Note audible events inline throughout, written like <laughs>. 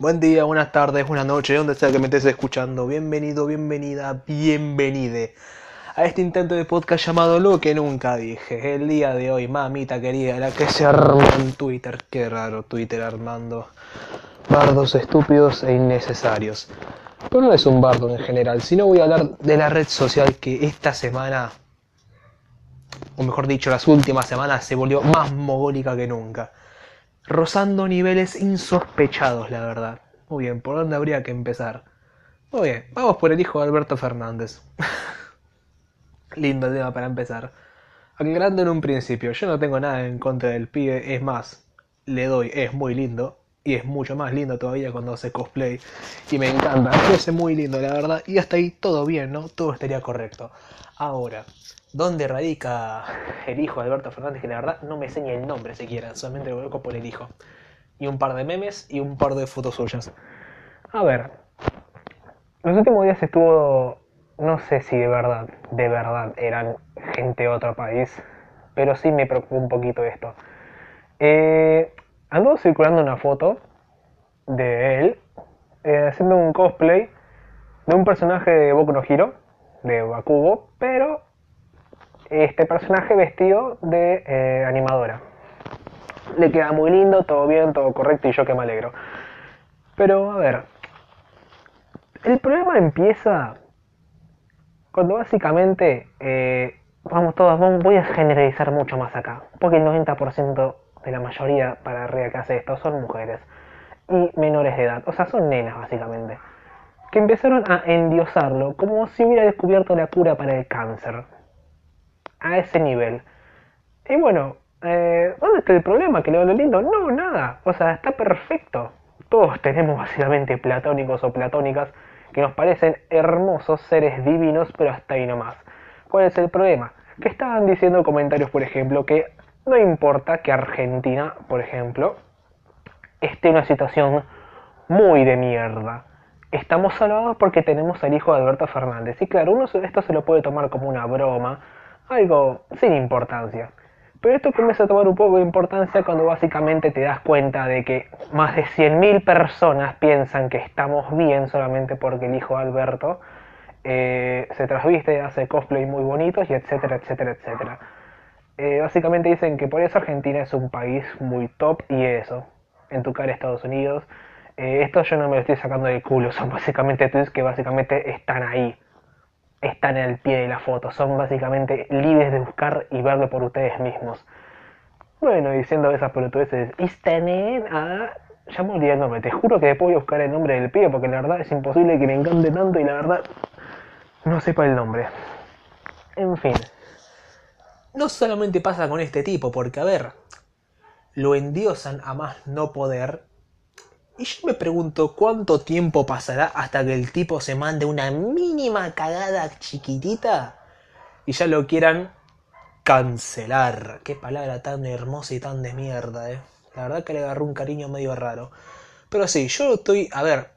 Buen día, buenas tardes, buenas noches, donde sea que me estés escuchando. Bienvenido, bienvenida, bienvenide a este intento de podcast llamado Lo que nunca dije. El día de hoy, mamita querida, la que se armó en Twitter. Qué raro Twitter armando. Bardos estúpidos e innecesarios. Pero no es un bardo en general, sino voy a hablar de la red social que esta semana, o mejor dicho, las últimas semanas, se volvió más mogólica que nunca rozando niveles insospechados, la verdad. Muy bien, ¿por dónde habría que empezar? Muy bien, vamos por el hijo de Alberto Fernández. <laughs> Lindo tema para empezar. Aclarando en un principio, yo no tengo nada en contra del pibe, es más, le doy, es muy lindo, y es mucho más lindo todavía cuando hace cosplay, y me encanta, me parece muy lindo, la verdad, y hasta ahí todo bien, ¿no? Todo estaría correcto. Ahora, dónde radica el hijo de Alberto Fernández, que la verdad no me enseña el nombre siquiera, solamente lo conozco por el hijo. Y un par de memes y un par de fotos suyas. A ver, los últimos días estuvo, no sé si de verdad, de verdad eran gente de otro país, pero sí me preocupó un poquito esto. Eh, andó circulando una foto de él eh, haciendo un cosplay de un personaje de Boku no Hero, de Bakugo, pero este personaje vestido de eh, animadora. Le queda muy lindo, todo bien, todo correcto y yo que me alegro. Pero a ver, el problema empieza cuando básicamente, eh, vamos todos, voy a generalizar mucho más acá, porque el 90% de la mayoría para arriba que hace esto son mujeres y menores de edad, o sea, son nenas básicamente, que empezaron a endiosarlo como si hubiera descubierto la cura para el cáncer a ese nivel. Y bueno, eh, ¿dónde está el problema? ¿Que le lo lindo? No, nada. O sea, está perfecto. Todos tenemos básicamente platónicos o platónicas que nos parecen hermosos seres divinos, pero hasta ahí nomás. ¿Cuál es el problema? Que estaban diciendo comentarios, por ejemplo, que no importa que Argentina, por ejemplo, esté en una situación muy de mierda. Estamos salvados porque tenemos al hijo de Alberto Fernández. Y claro, uno esto se lo puede tomar como una broma, algo sin importancia. Pero esto comienza a tomar un poco de importancia cuando básicamente te das cuenta de que más de 100.000 personas piensan que estamos bien solamente porque el hijo de Alberto eh, se trasviste, hace cosplay muy bonitos y etcétera, etcétera, etcétera. Eh, básicamente dicen que por eso Argentina es un país muy top y eso, en tu cara Estados Unidos. Eh, esto yo no me lo estoy sacando del culo, son básicamente tweets que básicamente están ahí están en el pie de la foto, son básicamente libres de buscar y verlo por ustedes mismos. Bueno, diciendo esas pelotudeces, Istanen, ah, ya me olvidé el nombre, te juro que después voy a buscar el nombre del pie porque la verdad es imposible que me encante tanto y la verdad no sepa el nombre. En fin. No solamente pasa con este tipo, porque a ver, lo endiosan a más no poder y yo me pregunto cuánto tiempo pasará hasta que el tipo se mande una mínima cagada chiquitita y ya lo quieran cancelar. Qué palabra tan hermosa y tan de mierda, eh. La verdad que le agarró un cariño medio raro. Pero sí, yo estoy. A ver,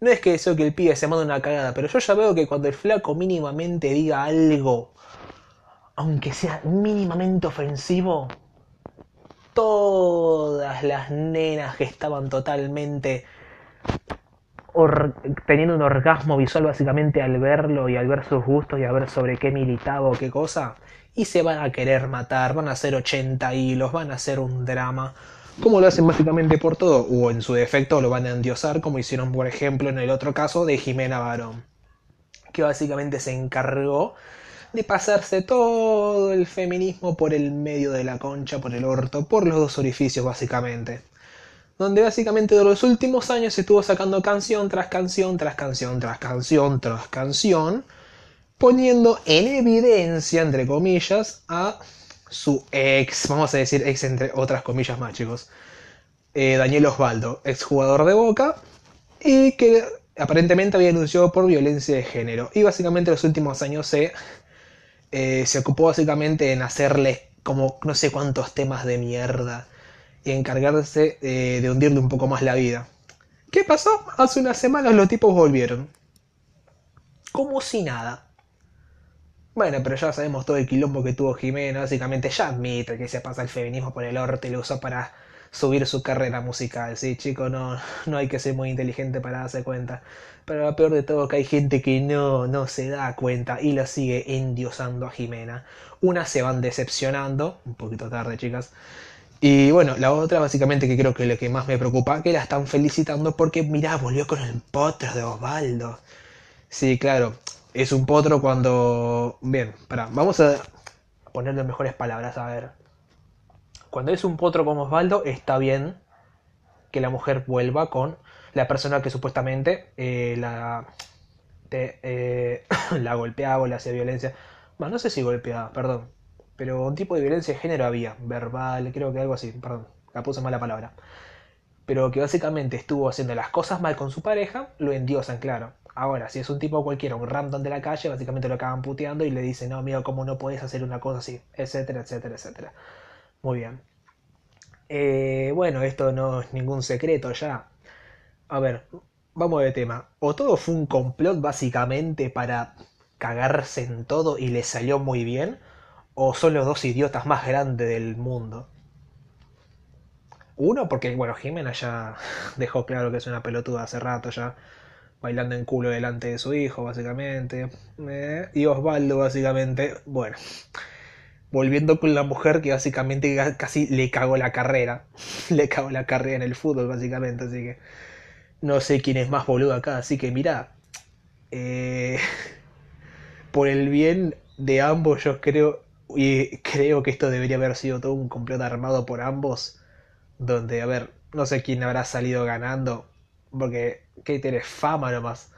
no es que eso que el pibe se mande una cagada, pero yo ya veo que cuando el flaco mínimamente diga algo, aunque sea mínimamente ofensivo, todas las nenas que estaban totalmente teniendo un orgasmo visual básicamente al verlo y al ver sus gustos y a ver sobre qué militaba o qué cosa, y se van a querer matar, van a hacer 80 hilos, van a hacer un drama, como lo hacen básicamente por todo, o en su defecto lo van a endiosar, como hicieron por ejemplo en el otro caso de Jimena Barón, que básicamente se encargó de pasarse todo el feminismo por el medio de la concha, por el orto, por los dos orificios básicamente. Donde básicamente de los últimos años estuvo sacando canción tras canción, tras canción, tras canción, tras canción, poniendo en evidencia, entre comillas, a su ex, vamos a decir ex entre otras comillas más chicos, eh, Daniel Osvaldo, ex jugador de Boca, y que aparentemente había denunciado por violencia de género. Y básicamente los últimos años se eh, se ocupó básicamente en hacerle como no sé cuántos temas de mierda y encargarse eh, de hundirle un poco más la vida. ¿Qué pasó? Hace unas semanas los tipos volvieron. Como si nada. Bueno, pero ya sabemos todo el quilombo que tuvo Jimena. Básicamente ya admite que se pasa el feminismo por el orte y lo usa para subir su carrera musical. Sí, chico, no, no hay que ser muy inteligente para darse cuenta. Pero lo peor de todo que hay gente que no, no se da cuenta y la sigue endiosando a Jimena. Unas se van decepcionando, un poquito tarde, chicas. Y bueno, la otra básicamente que creo que es lo que más me preocupa, que la están felicitando porque, mirá, volvió con el potro de Osvaldo. Sí, claro, es un potro cuando... Bien, para, vamos a ponerle mejores palabras, a ver. Cuando es un potro como Osvaldo, está bien que la mujer vuelva con la persona que supuestamente eh, la, eh, <coughs> la golpeaba o le hacía violencia. Bueno, no sé si golpeaba, perdón. Pero un tipo de violencia de género había, verbal, creo que algo así, perdón, la puse mala palabra. Pero que básicamente estuvo haciendo las cosas mal con su pareja, lo endiosan, claro. Ahora, si es un tipo cualquiera, un random de la calle, básicamente lo acaban puteando y le dicen, no, amigo, ¿cómo no puedes hacer una cosa así? Etcétera, etcétera, etcétera. Muy bien. Eh, bueno, esto no es ningún secreto ya. A ver, vamos de tema. O todo fue un complot básicamente para cagarse en todo y le salió muy bien, o son los dos idiotas más grandes del mundo. Uno, porque, bueno, Jimena ya <laughs> dejó claro que es una pelotuda hace rato ya, bailando en culo delante de su hijo, básicamente. Eh, y Osvaldo, básicamente, bueno, volviendo con la mujer que básicamente casi le cagó la carrera. <laughs> le cagó la carrera en el fútbol, básicamente, así que no sé quién es más boludo acá, así que mira, eh, <laughs> por el bien de ambos yo creo, y creo que esto debería haber sido todo un complot armado por ambos, donde, a ver, no sé quién habrá salido ganando, porque que tenés fama nomás.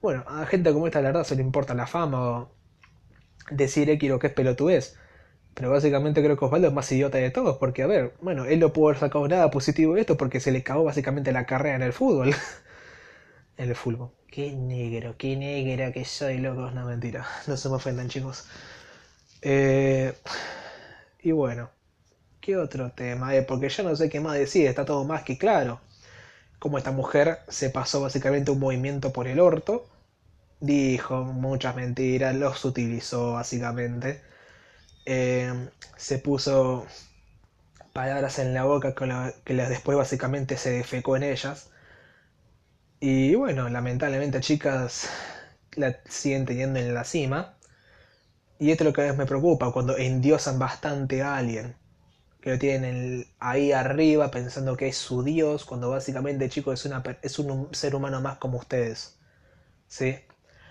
Bueno, a gente como esta la verdad se le importa la fama o decir eh, quiero que es. Pero básicamente creo que Osvaldo es más idiota de todos, porque a ver, bueno, él no pudo haber sacado nada positivo de esto porque se le cagó básicamente la carrera en el fútbol. <laughs> en el fútbol. Qué negro, qué negra que soy, loco. No, mentira. No se me ofendan, chicos. Eh, y bueno, ¿qué otro tema? Eh, porque yo no sé qué más decir, está todo más que claro. Como esta mujer se pasó básicamente un movimiento por el orto, dijo muchas mentiras, los utilizó básicamente eh, se puso palabras en la boca que después básicamente se defecó en ellas. Y bueno, lamentablemente chicas la siguen teniendo en la cima. Y esto es lo que a veces me preocupa, cuando endiosan bastante a alguien. Que lo tienen ahí arriba pensando que es su Dios, cuando básicamente chicos es, una, es un ser humano más como ustedes. ¿Sí?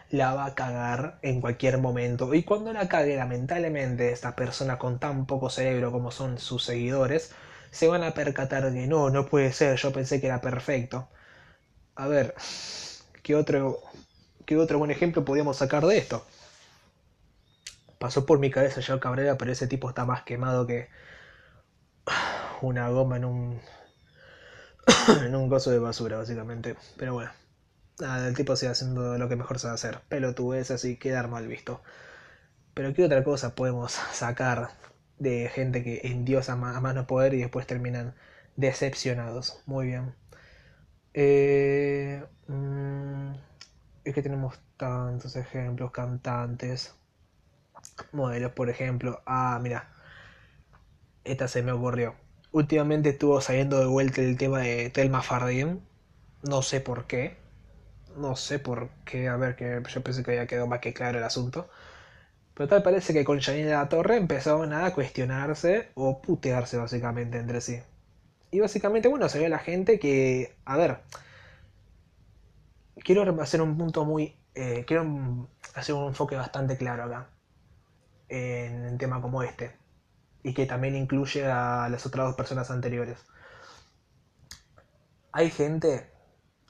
La va a cagar en cualquier momento. Y cuando la cague, lamentablemente, esta persona con tan poco cerebro como son sus seguidores, se van a percatar de no, no puede ser, yo pensé que era perfecto. A ver, ¿qué otro, qué otro buen ejemplo podríamos sacar de esto? Pasó por mi cabeza ya Cabrera, pero ese tipo está más quemado que una goma en un <coughs> en un gozo de basura, básicamente. Pero bueno. Nada, el tipo sigue haciendo lo que mejor sabe hacer. es así, quedar mal visto. Pero ¿qué otra cosa podemos <laughs> sacar de gente que endiosa a mano poder y después terminan decepcionados? Muy bien. Eh, mm, es que tenemos tantos ejemplos, cantantes, modelos, por ejemplo. Ah, mira, esta se me ocurrió. Últimamente estuvo saliendo de vuelta el tema de Telma Fardín. No sé por qué no sé por qué, a ver, que yo pensé que había quedado más que claro el asunto. Pero tal parece que con Janine de la Torre empezaron a cuestionarse o putearse básicamente entre sí. Y básicamente, bueno, se ve la gente que, a ver, quiero hacer un punto muy, eh, quiero hacer un enfoque bastante claro acá, en un tema como este, y que también incluye a las otras dos personas anteriores. Hay gente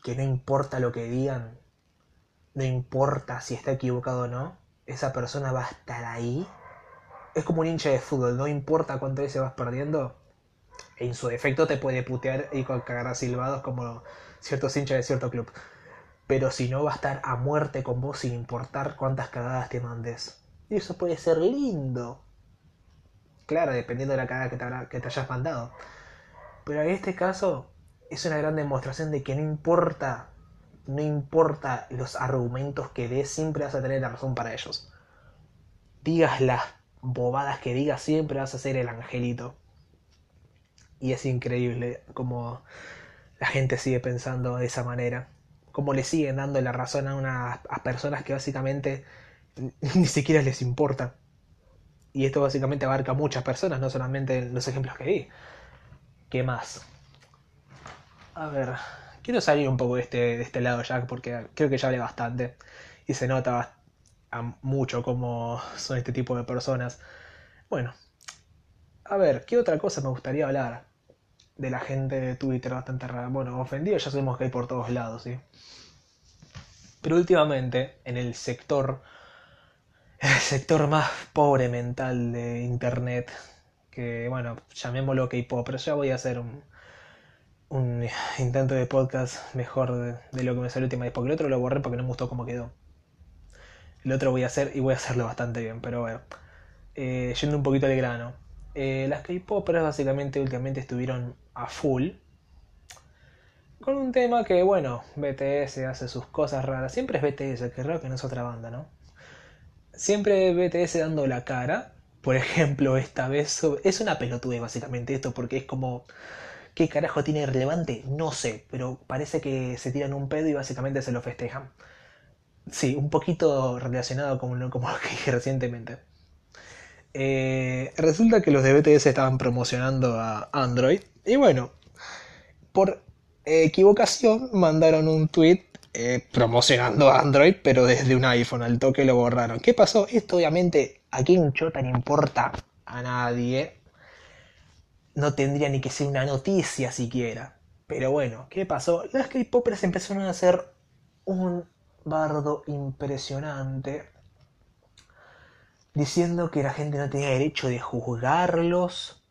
que no importa lo que digan, no importa si está equivocado o no, esa persona va a estar ahí. Es como un hincha de fútbol, no importa cuántas veces vas perdiendo, en su defecto te puede putear y cagar a silbados como ciertos hinchas de cierto club. Pero si no, va a estar a muerte con vos sin importar cuántas cagadas te mandes. Y eso puede ser lindo. Claro, dependiendo de la cagada que te hayas mandado. Pero en este caso, es una gran demostración de que no importa, no importa los argumentos que des, siempre vas a tener la razón para ellos. Digas las bobadas que digas, siempre vas a ser el angelito. Y es increíble cómo la gente sigue pensando de esa manera. Cómo le siguen dando la razón a unas a personas que básicamente <laughs> ni siquiera les importa. Y esto básicamente abarca a muchas personas, no solamente los ejemplos que di. ¿Qué más? A ver, quiero salir un poco de este, de este lado ya, porque creo que ya hablé bastante. Y se nota mucho cómo son este tipo de personas. Bueno, a ver, ¿qué otra cosa me gustaría hablar? De la gente de Twitter bastante rara. Bueno, ofendido ya sabemos que hay por todos lados, ¿sí? Pero últimamente, en el sector <laughs> el sector más pobre mental de internet, que bueno, llamémoslo K-pop, pero ya voy a hacer un, un <sighs> intento de podcast mejor de, lo que me salió última vez, porque el otro lo borré porque no me gustó cómo quedó. El otro voy a hacer y voy a hacerlo bastante bien, pero bueno, eh, yendo un poquito al grano. Eh, las K-popers básicamente últimamente estuvieron a full con un tema que, bueno, BTS hace sus cosas raras. Siempre es BTS, que raro que no es otra banda, ¿no? siempre BTS dando la cara. Por ejemplo, esta vez es una pelotude básicamente esto, porque es como, ¿qué carajo tiene relevante? No sé, pero parece que se tiran un pedo y básicamente se lo festejan. Sí, un poquito relacionado con lo, como lo <laughs> que dije recientemente. Eh, resulta que los de BTS estaban promocionando a Android y bueno, por equivocación mandaron un tweet eh, promocionando Android, pero desde un iPhone, al toque lo borraron. ¿Qué pasó? Esto obviamente a quién chota le importa a nadie. No tendría ni que ser una noticia siquiera. Pero bueno, ¿qué pasó? Las K-Popers empezaron a hacer un bardo impresionante diciendo que la gente no tenía derecho de juzgarlos,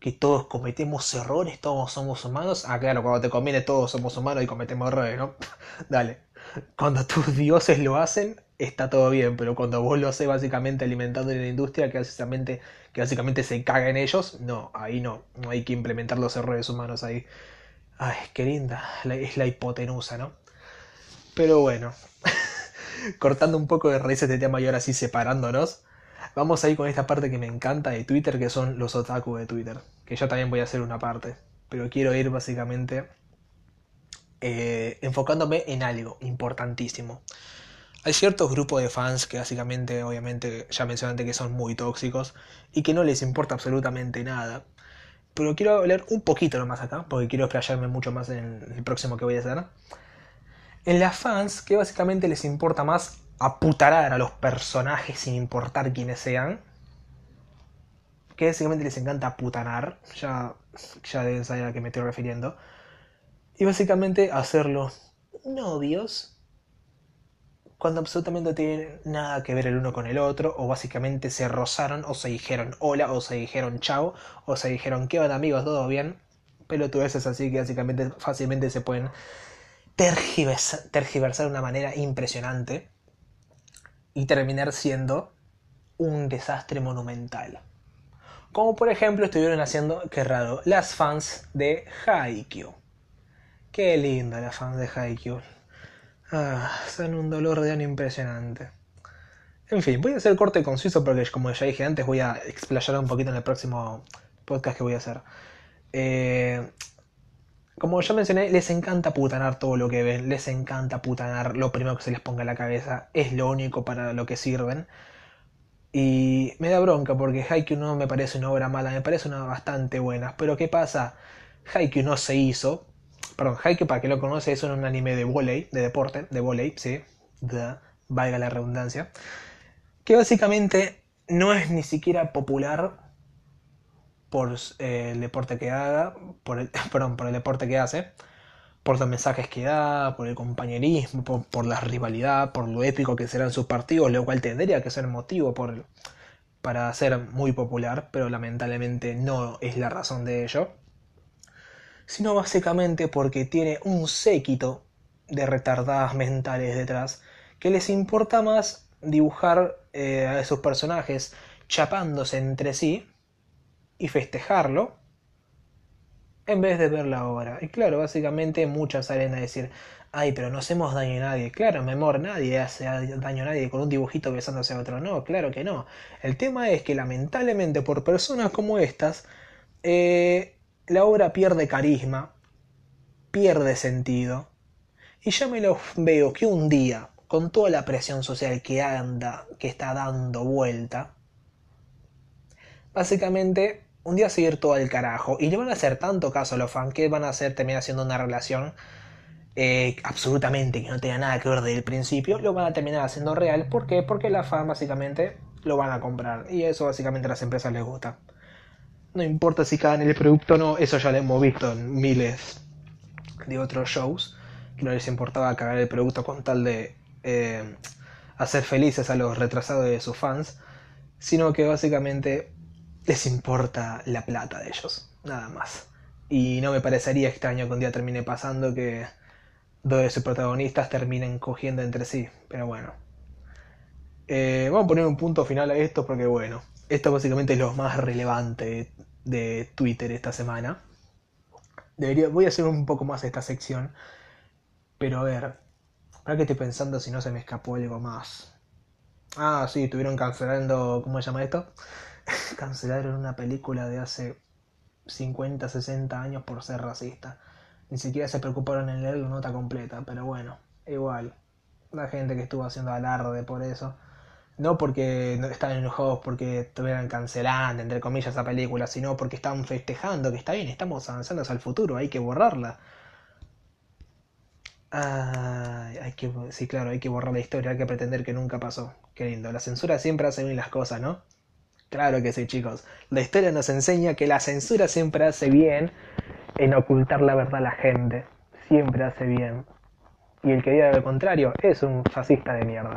que todos cometemos errores, todos somos humanos. Ah, claro, cuando te conviene todos somos humanos y cometemos errores, ¿no? <laughs> Dale. Cuando tus dioses lo hacen, está todo bien, pero cuando vos lo haces básicamente alimentando en la industria que básicamente, que básicamente se caga en ellos, no, ahí no, no hay que implementar los errores humanos ahí. Ay, qué linda, es la hipotenusa, ¿no? Pero bueno, <laughs> cortando un poco de raíces de tema y ahora sí separándonos, Vamos a ir con esta parte que me encanta de Twitter, que son los otaku de Twitter. Que yo también voy a hacer una parte. Pero quiero ir básicamente eh, enfocándome en algo importantísimo. Hay ciertos grupos de fans que básicamente, obviamente, ya mencioné que son muy tóxicos y que no les importa absolutamente nada. Pero quiero hablar un poquito nomás acá, porque quiero explayarme mucho más en el próximo que voy a hacer. En las fans, que básicamente les importa más aputarar a los personajes sin importar quiénes sean. Que básicamente les encanta aputanar. Ya, ya deben saber a qué me estoy refiriendo. Y básicamente hacerlos novios. Cuando absolutamente no tienen nada que ver el uno con el otro. O básicamente se rozaron. O se dijeron hola. O se dijeron chao. O se dijeron qué van amigos, todo bien. Pelotudeces así que básicamente fácilmente se pueden tergiversar, de una manera impresionante y terminar siendo un desastre monumental. Como por ejemplo estuvieron haciendo, qué raro, las fans de Haikyuu. Qué linda las fans de Haikyuu. Ah, son un dolor de ano impresionante. En fin, voy a hacer corte conciso porque como ya dije antes voy a explayar un poquito en el próximo podcast que voy a hacer. Eh, como ya mencioné, les encanta putanar todo lo que ven, les encanta putanar lo primero que se les ponga en la cabeza, es lo único para lo que sirven. Y me da bronca porque Haikyuu no me parece una obra mala, me parece una bastante buena. Pero ¿qué pasa? Haikyuu no se hizo. Perdón, Haikyuu para que lo conoce es un anime de volei, de deporte, de volei, sí. valga la redundancia. Que básicamente no es ni siquiera popular por eh, el deporte que haga, por <laughs> perdón, por el deporte que hace, por los mensajes que da, por el compañerismo, por, la rivalidad, por lo épico que serán sus partidos, lo cual tendría que ser motivo por, para ser muy popular, pero lamentablemente no es la razón de ello, sino básicamente porque tiene un séquito de retardadas mentales detrás que les importa más dibujar eh, a esos personajes chapándose entre sí y festejarlo en vez de ver la obra. Y claro, básicamente muchos salen a decir, ay, pero no hacemos daño a nadie. Claro, mi amor, nadie hace daño a nadie con un dibujito besándose a otro. No, claro que no. El tema es que lamentablemente por personas como estas, eh, la obra pierde carisma, pierde sentido, y yo me lo veo que un día, con toda la presión social que anda, que está dando vuelta, básicamente un día seguir todo al carajo. Y le van a hacer tanto caso a los fans que van a hacer terminar siendo una relación eh, absolutamente que no tenga nada que ver desde el principio. Lo van a terminar haciendo real. ¿Por qué? Porque la fans básicamente lo van a comprar. Y eso básicamente a las empresas les gusta. No importa si cagan el producto o no, eso ya lo hemos visto en miles de otros shows. Que no les importaba cagar el producto con tal de eh, hacer felices a los retrasados de sus fans. Sino que básicamente les importa la plata de ellos, nada más. Y no me parecería extraño que un día termine pasando que dos de sus protagonistas terminen cogiendo entre sí, pero bueno. Eh, vamos a poner un punto final a esto porque bueno, esto básicamente es lo más relevante de Twitter esta semana. Debería, voy a hacer un poco más esta sección, pero a ver, para que estoy pensando si no se me escapó algo más. Ah, sí, estuvieron cancelando, ¿cómo se llama esto? <laughs> cancelaron una película de hace 50, 60 años por ser racista. Ni siquiera se preocuparon en leer la nota completa, pero bueno, igual. La gente que estuvo haciendo alarde por eso. No porque estaban enojados porque estuvieran cancelando, entre comillas, esa película, sino porque estaban festejando que está bien, estamos avanzando hacia el futuro, hay que borrarla. hay que, sí, claro, hay que borrar la historia, hay que pretender que nunca pasó. Qué lindo, la censura siempre hace bien las cosas, ¿no? Claro que sí, chicos. La historia nos enseña que la censura siempre hace bien en ocultar la verdad a la gente. Siempre hace bien. Y el que diga lo contrario es un fascista de mierda.